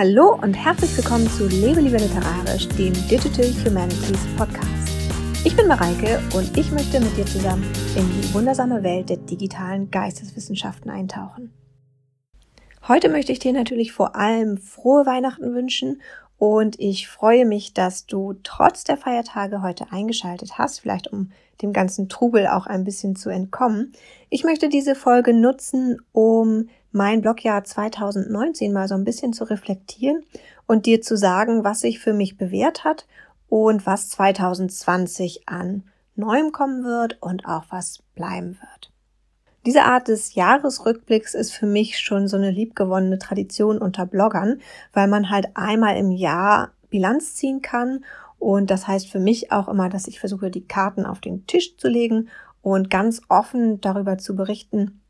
Hallo und herzlich willkommen zu Lebe lieber literarisch, dem Digital Humanities Podcast. Ich bin Mareike und ich möchte mit dir zusammen in die wundersame Welt der digitalen Geisteswissenschaften eintauchen. Heute möchte ich dir natürlich vor allem frohe Weihnachten wünschen und ich freue mich, dass du trotz der Feiertage heute eingeschaltet hast, vielleicht um dem ganzen Trubel auch ein bisschen zu entkommen. Ich möchte diese Folge nutzen, um mein Blogjahr 2019 mal so ein bisschen zu reflektieren und dir zu sagen, was sich für mich bewährt hat und was 2020 an Neuem kommen wird und auch was bleiben wird. Diese Art des Jahresrückblicks ist für mich schon so eine liebgewonnene Tradition unter Bloggern, weil man halt einmal im Jahr Bilanz ziehen kann und das heißt für mich auch immer, dass ich versuche, die Karten auf den Tisch zu legen und ganz offen darüber zu berichten,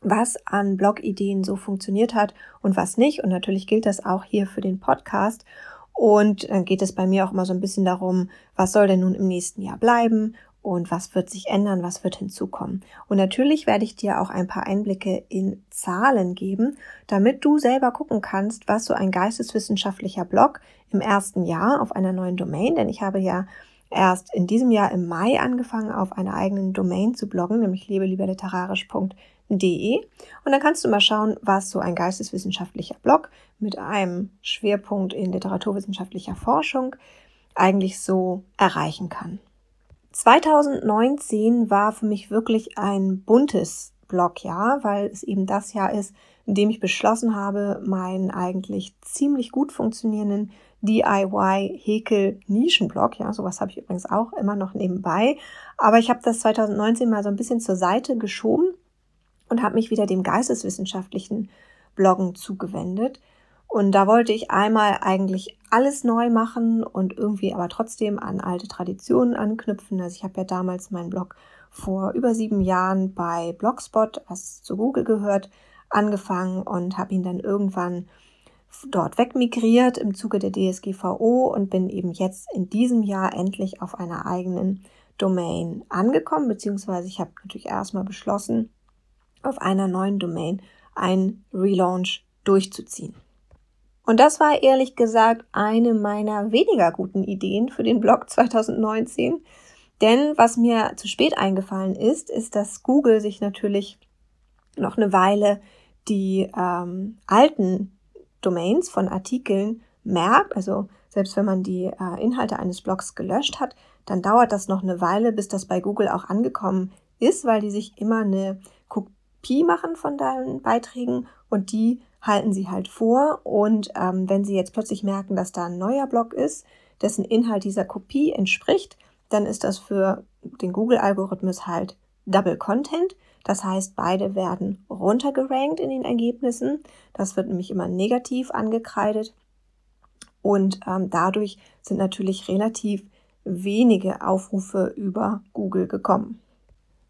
was an Blogideen so funktioniert hat und was nicht. Und natürlich gilt das auch hier für den Podcast. Und dann geht es bei mir auch immer so ein bisschen darum, was soll denn nun im nächsten Jahr bleiben und was wird sich ändern, was wird hinzukommen. Und natürlich werde ich dir auch ein paar Einblicke in Zahlen geben, damit du selber gucken kannst, was so ein geisteswissenschaftlicher Blog im ersten Jahr auf einer neuen Domain, denn ich habe ja erst in diesem Jahr im Mai angefangen, auf einer eigenen Domain zu bloggen, nämlich lebelieberliterarisch.de De. Und dann kannst du mal schauen, was so ein geisteswissenschaftlicher Blog mit einem Schwerpunkt in literaturwissenschaftlicher Forschung eigentlich so erreichen kann. 2019 war für mich wirklich ein buntes Blogjahr, weil es eben das Jahr ist, in dem ich beschlossen habe, meinen eigentlich ziemlich gut funktionierenden DIY-Häkel-Nischenblog, ja, sowas habe ich übrigens auch immer noch nebenbei, aber ich habe das 2019 mal so ein bisschen zur Seite geschoben und habe mich wieder dem geisteswissenschaftlichen Bloggen zugewendet. Und da wollte ich einmal eigentlich alles neu machen und irgendwie aber trotzdem an alte Traditionen anknüpfen. Also ich habe ja damals meinen Blog vor über sieben Jahren bei Blogspot, was zu Google gehört, angefangen und habe ihn dann irgendwann dort wegmigriert im Zuge der DSGVO und bin eben jetzt in diesem Jahr endlich auf einer eigenen Domain angekommen, beziehungsweise ich habe natürlich erstmal beschlossen, auf einer neuen Domain einen Relaunch durchzuziehen. Und das war ehrlich gesagt eine meiner weniger guten Ideen für den Blog 2019. Denn was mir zu spät eingefallen ist, ist, dass Google sich natürlich noch eine Weile die ähm, alten Domains von Artikeln merkt. Also selbst wenn man die äh, Inhalte eines Blogs gelöscht hat, dann dauert das noch eine Weile, bis das bei Google auch angekommen ist, weil die sich immer eine Kopie machen von deinen Beiträgen und die halten sie halt vor. Und ähm, wenn sie jetzt plötzlich merken, dass da ein neuer Blog ist, dessen Inhalt dieser Kopie entspricht, dann ist das für den Google-Algorithmus halt Double Content. Das heißt, beide werden runtergerankt in den Ergebnissen. Das wird nämlich immer negativ angekreidet. Und ähm, dadurch sind natürlich relativ wenige Aufrufe über Google gekommen.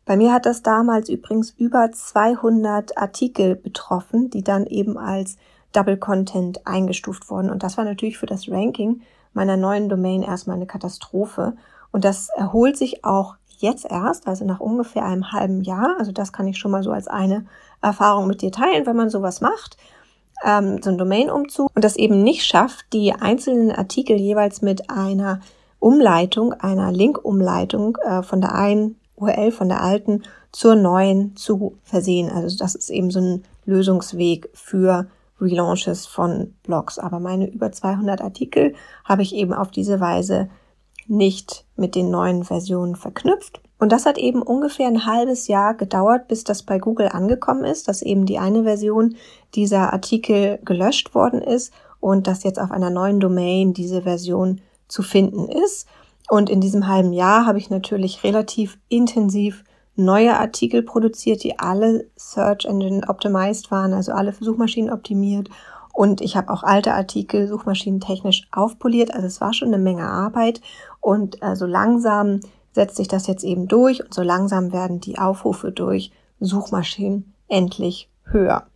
Bei mir hat das damals übrigens über 200 Artikel betroffen, die dann eben als Double Content eingestuft wurden. Und das war natürlich für das Ranking meiner neuen Domain erstmal eine Katastrophe. Und das erholt sich auch jetzt erst, also nach ungefähr einem halben Jahr. Also das kann ich schon mal so als eine Erfahrung mit dir teilen, wenn man sowas macht. Ähm, so ein Domain-Umzug und das eben nicht schafft, die einzelnen Artikel jeweils mit einer Umleitung, einer Link-Umleitung äh, von der einen URL von der alten zur neuen zu versehen. Also das ist eben so ein Lösungsweg für Relaunches von Blogs. Aber meine über 200 Artikel habe ich eben auf diese Weise nicht mit den neuen Versionen verknüpft. Und das hat eben ungefähr ein halbes Jahr gedauert, bis das bei Google angekommen ist, dass eben die eine Version dieser Artikel gelöscht worden ist und dass jetzt auf einer neuen Domain diese Version zu finden ist. Und in diesem halben Jahr habe ich natürlich relativ intensiv neue Artikel produziert, die alle Search Engine optimized waren, also alle für Suchmaschinen optimiert. Und ich habe auch alte Artikel suchmaschinentechnisch aufpoliert. Also es war schon eine Menge Arbeit. Und äh, so langsam setzt sich das jetzt eben durch und so langsam werden die Aufrufe durch Suchmaschinen endlich höher.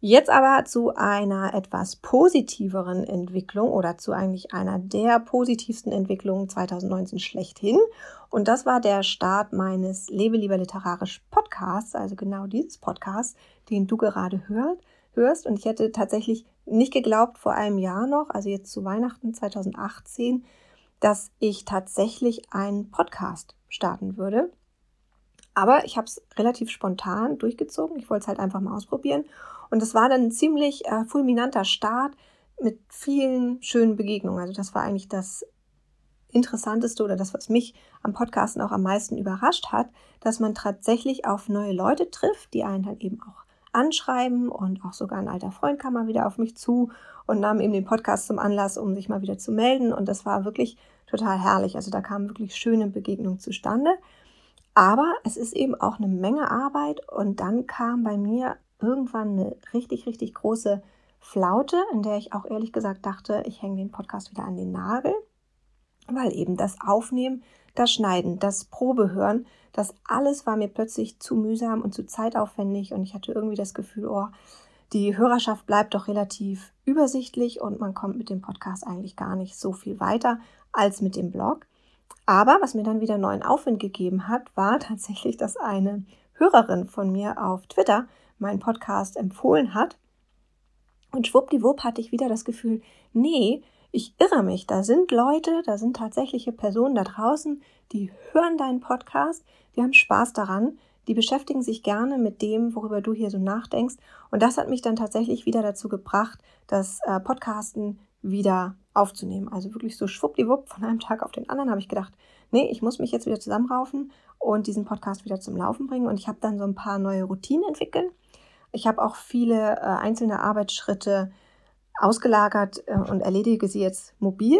Jetzt aber zu einer etwas positiveren Entwicklung oder zu eigentlich einer der positivsten Entwicklungen 2019 schlechthin. Und das war der Start meines Lebe lieber literarisch Podcasts, also genau dieses Podcast, den du gerade hört, hörst. Und ich hätte tatsächlich nicht geglaubt vor einem Jahr noch, also jetzt zu Weihnachten 2018, dass ich tatsächlich einen Podcast starten würde. Aber ich habe es relativ spontan durchgezogen. Ich wollte es halt einfach mal ausprobieren. Und es war dann ein ziemlich äh, fulminanter Start mit vielen schönen Begegnungen. Also das war eigentlich das Interessanteste oder das, was mich am Podcasten auch am meisten überrascht hat, dass man tatsächlich auf neue Leute trifft, die einen halt eben auch anschreiben und auch sogar ein alter Freund kam mal wieder auf mich zu und nahm eben den Podcast zum Anlass, um sich mal wieder zu melden und das war wirklich total herrlich. Also da kamen wirklich schöne Begegnungen zustande. Aber es ist eben auch eine Menge Arbeit und dann kam bei mir irgendwann eine richtig, richtig große Flaute, in der ich auch ehrlich gesagt dachte, ich hänge den Podcast wieder an den Nagel, weil eben das Aufnehmen, das Schneiden, das Probehören, das alles war mir plötzlich zu mühsam und zu zeitaufwendig und ich hatte irgendwie das Gefühl, oh, die Hörerschaft bleibt doch relativ übersichtlich und man kommt mit dem Podcast eigentlich gar nicht so viel weiter als mit dem Blog. Aber was mir dann wieder neuen Aufwind gegeben hat, war tatsächlich, dass eine Hörerin von mir auf Twitter meinen Podcast empfohlen hat. Und schwuppdiwupp hatte ich wieder das Gefühl, nee, ich irre mich. Da sind Leute, da sind tatsächliche Personen da draußen, die hören deinen Podcast, die haben Spaß daran, die beschäftigen sich gerne mit dem, worüber du hier so nachdenkst. Und das hat mich dann tatsächlich wieder dazu gebracht, das äh, Podcasten wieder aufzunehmen. Also wirklich so schwuppdiwupp von einem Tag auf den anderen habe ich gedacht, nee, ich muss mich jetzt wieder zusammenraufen und diesen Podcast wieder zum Laufen bringen. Und ich habe dann so ein paar neue Routinen entwickelt. Ich habe auch viele äh, einzelne Arbeitsschritte ausgelagert äh, und erledige sie jetzt mobil,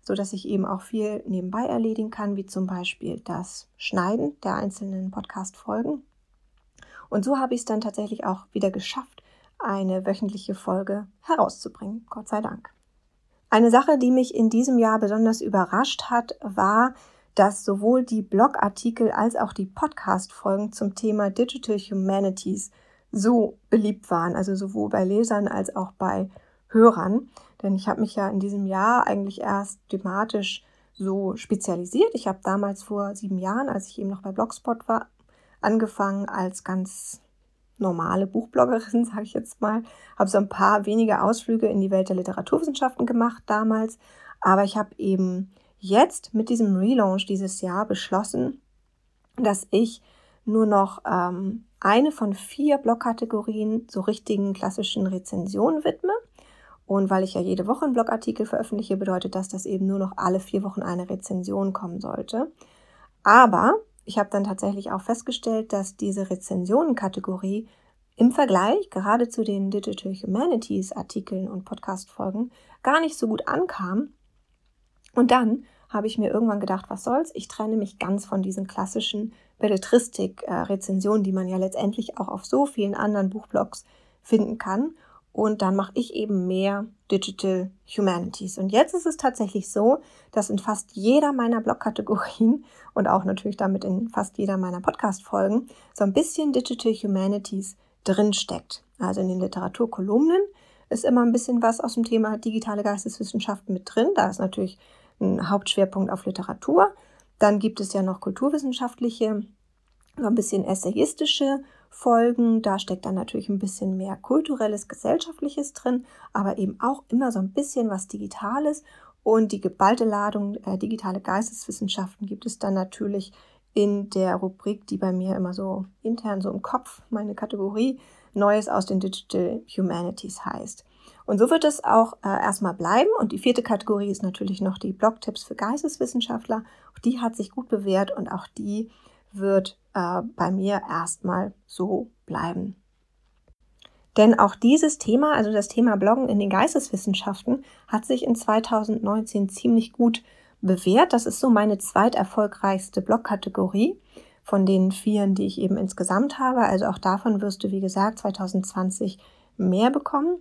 so dass ich eben auch viel nebenbei erledigen kann, wie zum Beispiel das Schneiden der einzelnen Podcast-Folgen. Und so habe ich es dann tatsächlich auch wieder geschafft, eine wöchentliche Folge herauszubringen. Gott sei Dank. Eine Sache, die mich in diesem Jahr besonders überrascht hat, war, dass sowohl die Blogartikel als auch die Podcast-Folgen zum Thema Digital Humanities so beliebt waren, also sowohl bei Lesern als auch bei Hörern. Denn ich habe mich ja in diesem Jahr eigentlich erst thematisch so spezialisiert. Ich habe damals vor sieben Jahren, als ich eben noch bei Blogspot war, angefangen als ganz normale Buchbloggerin, sage ich jetzt mal. Habe so ein paar wenige Ausflüge in die Welt der Literaturwissenschaften gemacht damals. Aber ich habe eben jetzt mit diesem Relaunch dieses Jahr beschlossen, dass ich nur noch ähm, eine von vier Blogkategorien so richtigen klassischen Rezensionen widme. Und weil ich ja jede Woche einen Blogartikel veröffentliche, bedeutet das, dass eben nur noch alle vier Wochen eine Rezension kommen sollte. Aber ich habe dann tatsächlich auch festgestellt, dass diese Rezensionenkategorie im Vergleich gerade zu den Digital Humanities Artikeln und Podcast-Folgen gar nicht so gut ankam. Und dann habe ich mir irgendwann gedacht, was soll's? Ich trenne mich ganz von diesen klassischen Belletristik-Rezensionen, die man ja letztendlich auch auf so vielen anderen Buchblogs finden kann und dann mache ich eben mehr Digital Humanities. Und jetzt ist es tatsächlich so, dass in fast jeder meiner Blogkategorien und auch natürlich damit in fast jeder meiner Podcast-Folgen so ein bisschen Digital Humanities drinsteckt. Also in den Literaturkolumnen ist immer ein bisschen was aus dem Thema digitale Geisteswissenschaften mit drin. Da ist natürlich ein Hauptschwerpunkt auf Literatur. Dann gibt es ja noch kulturwissenschaftliche, so ein bisschen essayistische Folgen. Da steckt dann natürlich ein bisschen mehr kulturelles, gesellschaftliches drin, aber eben auch immer so ein bisschen was Digitales. Und die geballte Ladung äh, digitale Geisteswissenschaften gibt es dann natürlich in der Rubrik, die bei mir immer so intern so im Kopf meine Kategorie Neues aus den Digital Humanities heißt. Und so wird es auch äh, erstmal bleiben. Und die vierte Kategorie ist natürlich noch die Blogtipps für Geisteswissenschaftler. Auch die hat sich gut bewährt und auch die wird äh, bei mir erstmal so bleiben. Denn auch dieses Thema, also das Thema Bloggen in den Geisteswissenschaften, hat sich in 2019 ziemlich gut bewährt. Das ist so meine zweiterfolgreichste Blogkategorie von den vieren, die ich eben insgesamt habe. Also auch davon wirst du, wie gesagt, 2020 mehr bekommen.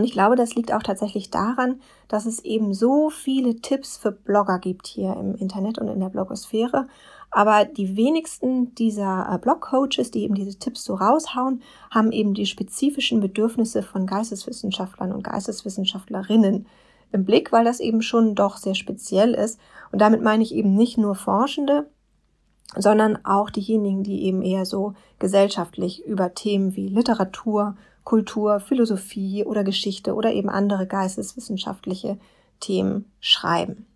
Und ich glaube, das liegt auch tatsächlich daran, dass es eben so viele Tipps für Blogger gibt hier im Internet und in der Blogosphäre aber die wenigsten dieser äh, Blog-Coaches, die eben diese Tipps so raushauen, haben eben die spezifischen Bedürfnisse von Geisteswissenschaftlern und Geisteswissenschaftlerinnen im Blick, weil das eben schon doch sehr speziell ist. Und damit meine ich eben nicht nur Forschende, sondern auch diejenigen, die eben eher so gesellschaftlich über Themen wie Literatur, Kultur, Philosophie oder Geschichte oder eben andere geisteswissenschaftliche Themen schreiben.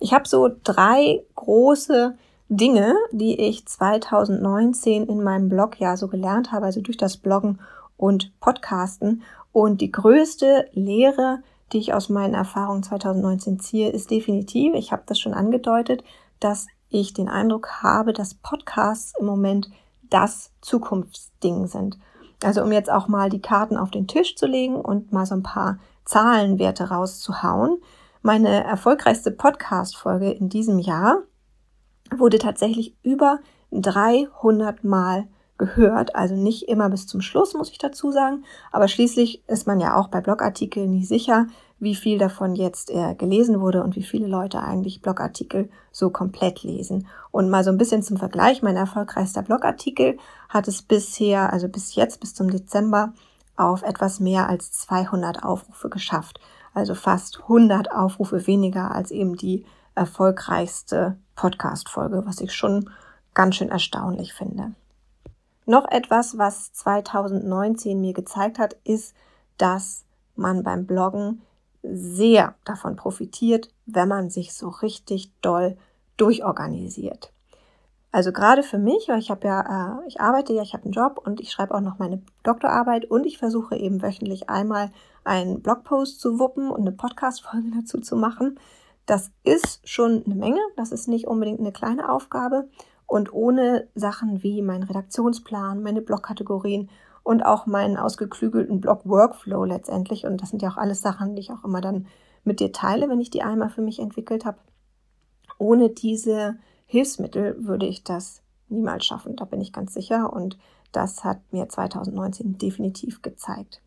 Ich habe so drei große Dinge, die ich 2019 in meinem Blog ja so gelernt habe, also durch das Bloggen und Podcasten. Und die größte Lehre, die ich aus meinen Erfahrungen 2019 ziehe, ist definitiv, ich habe das schon angedeutet, dass ich den Eindruck habe, dass Podcasts im Moment das Zukunftsding sind. Also um jetzt auch mal die Karten auf den Tisch zu legen und mal so ein paar Zahlenwerte rauszuhauen. Meine erfolgreichste Podcast-Folge in diesem Jahr wurde tatsächlich über 300 Mal gehört. Also nicht immer bis zum Schluss, muss ich dazu sagen. Aber schließlich ist man ja auch bei Blogartikeln nicht sicher, wie viel davon jetzt äh, gelesen wurde und wie viele Leute eigentlich Blogartikel so komplett lesen. Und mal so ein bisschen zum Vergleich, mein erfolgreichster Blogartikel hat es bisher, also bis jetzt, bis zum Dezember, auf etwas mehr als 200 Aufrufe geschafft. Also fast 100 Aufrufe weniger als eben die erfolgreichste Podcast-Folge, was ich schon ganz schön erstaunlich finde. Noch etwas, was 2019 mir gezeigt hat, ist, dass man beim Bloggen sehr davon profitiert, wenn man sich so richtig doll durchorganisiert. Also gerade für mich, weil ich habe ja, äh, ich arbeite ja, ich habe einen Job und ich schreibe auch noch meine Doktorarbeit und ich versuche eben wöchentlich einmal einen Blogpost zu wuppen und eine Podcast-Folge dazu zu machen. Das ist schon eine Menge, das ist nicht unbedingt eine kleine Aufgabe und ohne Sachen wie meinen Redaktionsplan, meine Blogkategorien und auch meinen ausgeklügelten Blog-Workflow letztendlich. Und das sind ja auch alles Sachen, die ich auch immer dann mit dir teile, wenn ich die einmal für mich entwickelt habe. Ohne diese Hilfsmittel würde ich das niemals schaffen, da bin ich ganz sicher. Und das hat mir 2019 definitiv gezeigt.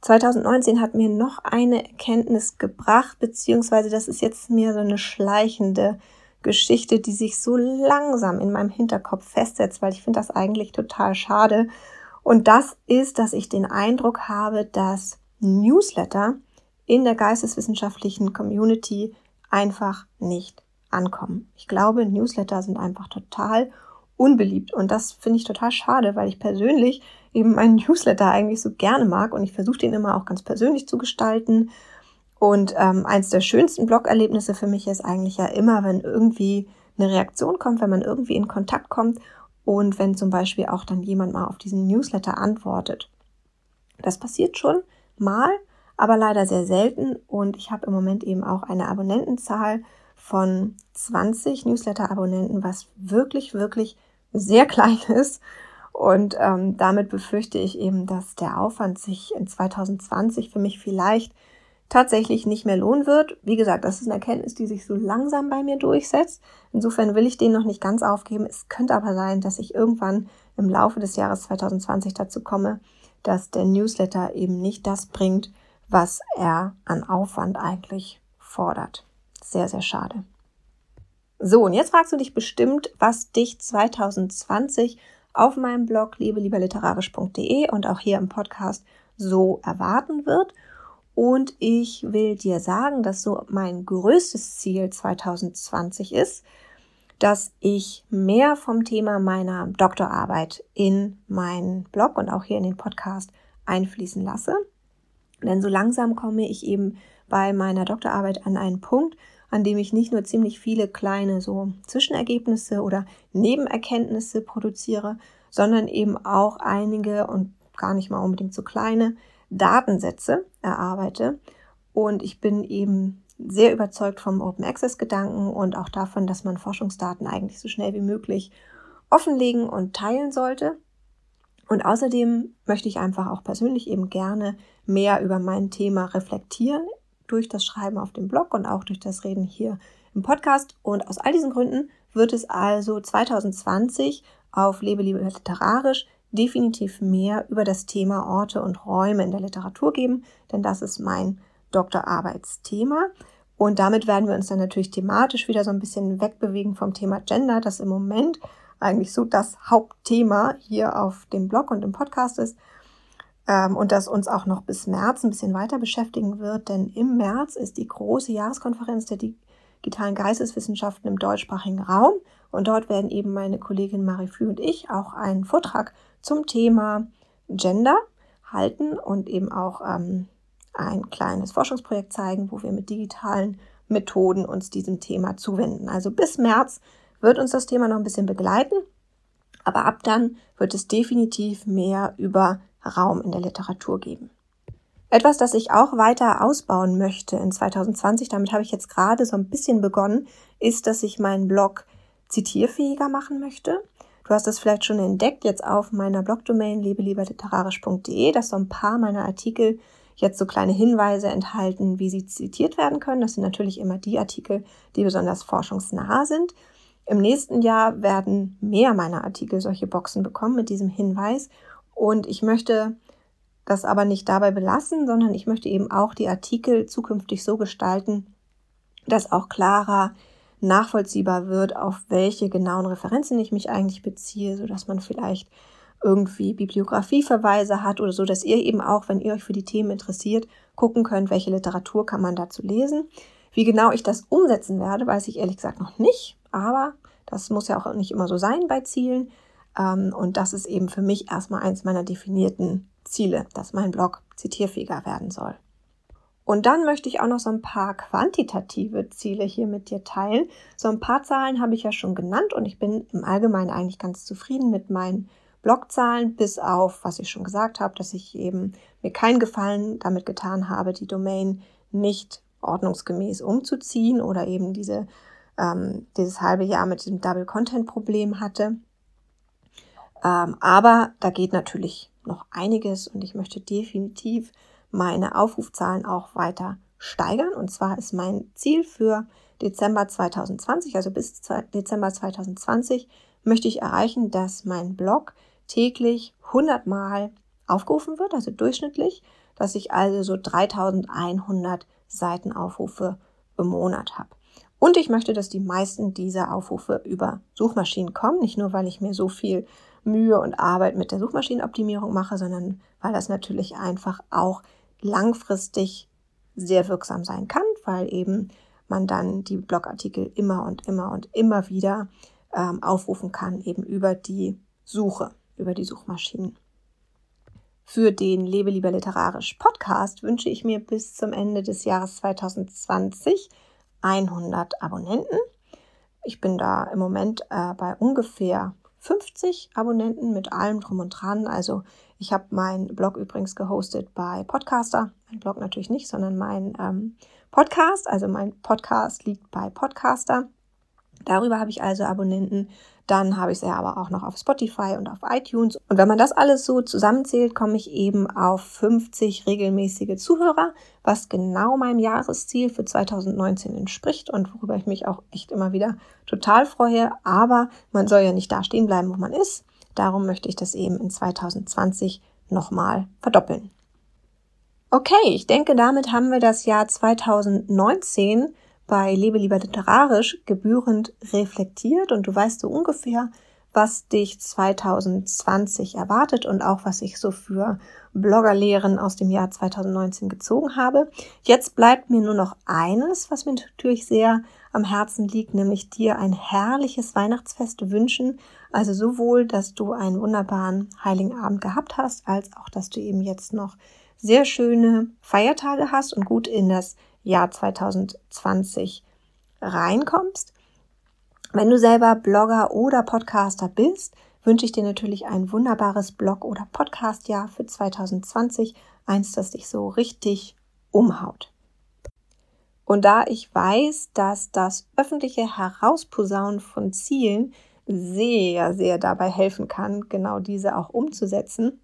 2019 hat mir noch eine Erkenntnis gebracht, beziehungsweise das ist jetzt mir so eine schleichende Geschichte, die sich so langsam in meinem Hinterkopf festsetzt, weil ich finde das eigentlich total schade. Und das ist, dass ich den Eindruck habe, dass Newsletter in der geisteswissenschaftlichen Community einfach nicht ankommen. Ich glaube, Newsletter sind einfach total unbeliebt und das finde ich total schade, weil ich persönlich eben meinen Newsletter eigentlich so gerne mag und ich versuche den immer auch ganz persönlich zu gestalten und ähm, eins der schönsten Blog-Erlebnisse für mich ist eigentlich ja immer, wenn irgendwie eine Reaktion kommt, wenn man irgendwie in Kontakt kommt und wenn zum Beispiel auch dann jemand mal auf diesen Newsletter antwortet. Das passiert schon mal, aber leider sehr selten und ich habe im Moment eben auch eine Abonnentenzahl von 20 Newsletter-Abonnenten, was wirklich, wirklich sehr klein ist. Und ähm, damit befürchte ich eben, dass der Aufwand sich in 2020 für mich vielleicht tatsächlich nicht mehr lohnen wird. Wie gesagt, das ist eine Erkenntnis, die sich so langsam bei mir durchsetzt. Insofern will ich den noch nicht ganz aufgeben. Es könnte aber sein, dass ich irgendwann im Laufe des Jahres 2020 dazu komme, dass der Newsletter eben nicht das bringt, was er an Aufwand eigentlich fordert. Sehr, sehr schade. So, und jetzt fragst du dich bestimmt, was dich 2020 auf meinem Blog liebelieberliterarisch.de und auch hier im Podcast so erwarten wird. Und ich will dir sagen, dass so mein größtes Ziel 2020 ist, dass ich mehr vom Thema meiner Doktorarbeit in meinen Blog und auch hier in den Podcast einfließen lasse. Denn so langsam komme ich eben bei meiner Doktorarbeit an einen Punkt, an dem ich nicht nur ziemlich viele kleine so Zwischenergebnisse oder Nebenerkenntnisse produziere, sondern eben auch einige und gar nicht mal unbedingt so kleine Datensätze erarbeite. Und ich bin eben sehr überzeugt vom Open Access Gedanken und auch davon, dass man Forschungsdaten eigentlich so schnell wie möglich offenlegen und teilen sollte. Und außerdem möchte ich einfach auch persönlich eben gerne mehr über mein Thema reflektieren durch das Schreiben auf dem Blog und auch durch das Reden hier im Podcast. Und aus all diesen Gründen wird es also 2020 auf Lebe, Liebe Literarisch definitiv mehr über das Thema Orte und Räume in der Literatur geben, denn das ist mein Doktorarbeitsthema. Und damit werden wir uns dann natürlich thematisch wieder so ein bisschen wegbewegen vom Thema Gender, das im Moment eigentlich so das Hauptthema hier auf dem Blog und im Podcast ist. Ähm, und das uns auch noch bis März ein bisschen weiter beschäftigen wird, denn im März ist die große Jahreskonferenz der digitalen Geisteswissenschaften im deutschsprachigen Raum. Und dort werden eben meine Kollegin Marie Flü und ich auch einen Vortrag zum Thema Gender halten und eben auch ähm, ein kleines Forschungsprojekt zeigen, wo wir mit digitalen Methoden uns diesem Thema zuwenden. Also bis März wird uns das Thema noch ein bisschen begleiten, aber ab dann wird es definitiv mehr über Raum in der Literatur geben. Etwas, das ich auch weiter ausbauen möchte in 2020, damit habe ich jetzt gerade so ein bisschen begonnen, ist, dass ich meinen Blog zitierfähiger machen möchte. Du hast das vielleicht schon entdeckt, jetzt auf meiner Blogdomain lebelieberliterarisch.de, dass so ein paar meiner Artikel jetzt so kleine Hinweise enthalten, wie sie zitiert werden können. Das sind natürlich immer die Artikel, die besonders forschungsnah sind. Im nächsten Jahr werden mehr meiner Artikel solche Boxen bekommen mit diesem Hinweis. Und ich möchte das aber nicht dabei belassen, sondern ich möchte eben auch die Artikel zukünftig so gestalten, dass auch klarer nachvollziehbar wird, auf welche genauen Referenzen ich mich eigentlich beziehe, so dass man vielleicht irgendwie Bibliografieverweise hat oder so, dass ihr eben auch, wenn ihr euch für die Themen interessiert, gucken könnt, welche Literatur kann man dazu lesen. Wie genau ich das umsetzen werde, weiß ich ehrlich gesagt noch nicht, aber das muss ja auch nicht immer so sein bei Zielen. Ähm, und das ist eben für mich erstmal eins meiner definierten Ziele, dass mein Blog zitierfähiger werden soll. Und dann möchte ich auch noch so ein paar quantitative Ziele hier mit dir teilen. So ein paar Zahlen habe ich ja schon genannt und ich bin im Allgemeinen eigentlich ganz zufrieden mit meinen Blockzahlen, bis auf, was ich schon gesagt habe, dass ich eben mir keinen Gefallen damit getan habe, die Domain nicht ordnungsgemäß umzuziehen oder eben diese, ähm, dieses halbe Jahr mit diesem Double Content Problem hatte. Ähm, aber da geht natürlich noch einiges und ich möchte definitiv meine Aufrufzahlen auch weiter steigern. Und zwar ist mein Ziel für Dezember 2020, also bis Dezember 2020, möchte ich erreichen, dass mein Blog täglich 100 Mal aufgerufen wird, also durchschnittlich, dass ich also so 3100 Seitenaufrufe im Monat habe. Und ich möchte, dass die meisten dieser Aufrufe über Suchmaschinen kommen, nicht nur, weil ich mir so viel Mühe und Arbeit mit der Suchmaschinenoptimierung mache, sondern weil das natürlich einfach auch langfristig sehr wirksam sein kann, weil eben man dann die Blogartikel immer und immer und immer wieder ähm, aufrufen kann, eben über die Suche, über die Suchmaschinen. Für den Lebe lieber literarisch Podcast wünsche ich mir bis zum Ende des Jahres 2020 100 Abonnenten. Ich bin da im Moment äh, bei ungefähr 50 Abonnenten mit allem drum und dran. Also ich habe meinen Blog übrigens gehostet bei Podcaster. Mein Blog natürlich nicht, sondern mein ähm, Podcast. Also mein Podcast liegt bei Podcaster. Darüber habe ich also Abonnenten. Dann habe ich sie aber auch noch auf Spotify und auf iTunes. Und wenn man das alles so zusammenzählt, komme ich eben auf 50 regelmäßige Zuhörer, was genau meinem Jahresziel für 2019 entspricht und worüber ich mich auch echt immer wieder total freue. Aber man soll ja nicht da stehen bleiben, wo man ist. Darum möchte ich das eben in 2020 nochmal verdoppeln. Okay, ich denke, damit haben wir das Jahr 2019 bei Lebe lieber literarisch gebührend reflektiert und du weißt so ungefähr, was dich 2020 erwartet und auch was ich so für Bloggerlehren aus dem Jahr 2019 gezogen habe. Jetzt bleibt mir nur noch eines, was mir natürlich sehr am Herzen liegt, nämlich dir ein herrliches Weihnachtsfest wünschen. Also sowohl, dass du einen wunderbaren Heiligen Abend gehabt hast, als auch, dass du eben jetzt noch sehr schöne Feiertage hast und gut in das Jahr 2020 reinkommst. Wenn du selber Blogger oder Podcaster bist, wünsche ich dir natürlich ein wunderbares Blog- oder Podcast-Jahr für 2020, eins, das dich so richtig umhaut. Und da ich weiß, dass das öffentliche Herausposaunen von Zielen sehr, sehr dabei helfen kann, genau diese auch umzusetzen,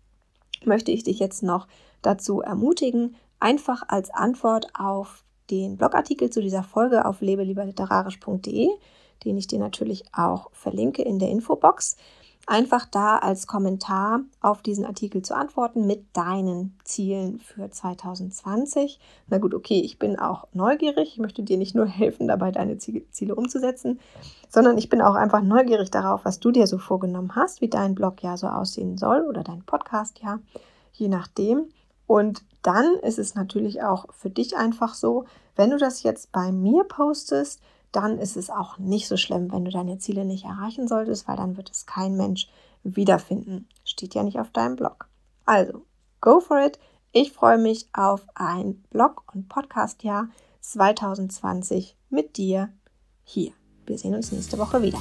möchte ich dich jetzt noch dazu ermutigen, einfach als Antwort auf den Blogartikel zu dieser Folge auf lebelieberliterarisch.de, den ich dir natürlich auch verlinke in der Infobox. Einfach da als Kommentar auf diesen Artikel zu antworten mit deinen Zielen für 2020. Na gut, okay, ich bin auch neugierig. Ich möchte dir nicht nur helfen, dabei deine Ziele umzusetzen, sondern ich bin auch einfach neugierig darauf, was du dir so vorgenommen hast, wie dein Blog ja so aussehen soll oder dein Podcast ja, je nachdem. Und dann ist es natürlich auch für dich einfach so, wenn du das jetzt bei mir postest, dann ist es auch nicht so schlimm, wenn du deine Ziele nicht erreichen solltest, weil dann wird es kein Mensch wiederfinden. Steht ja nicht auf deinem Blog. Also, go for it. Ich freue mich auf ein Blog- und Podcast-Jahr 2020 mit dir hier. Wir sehen uns nächste Woche wieder.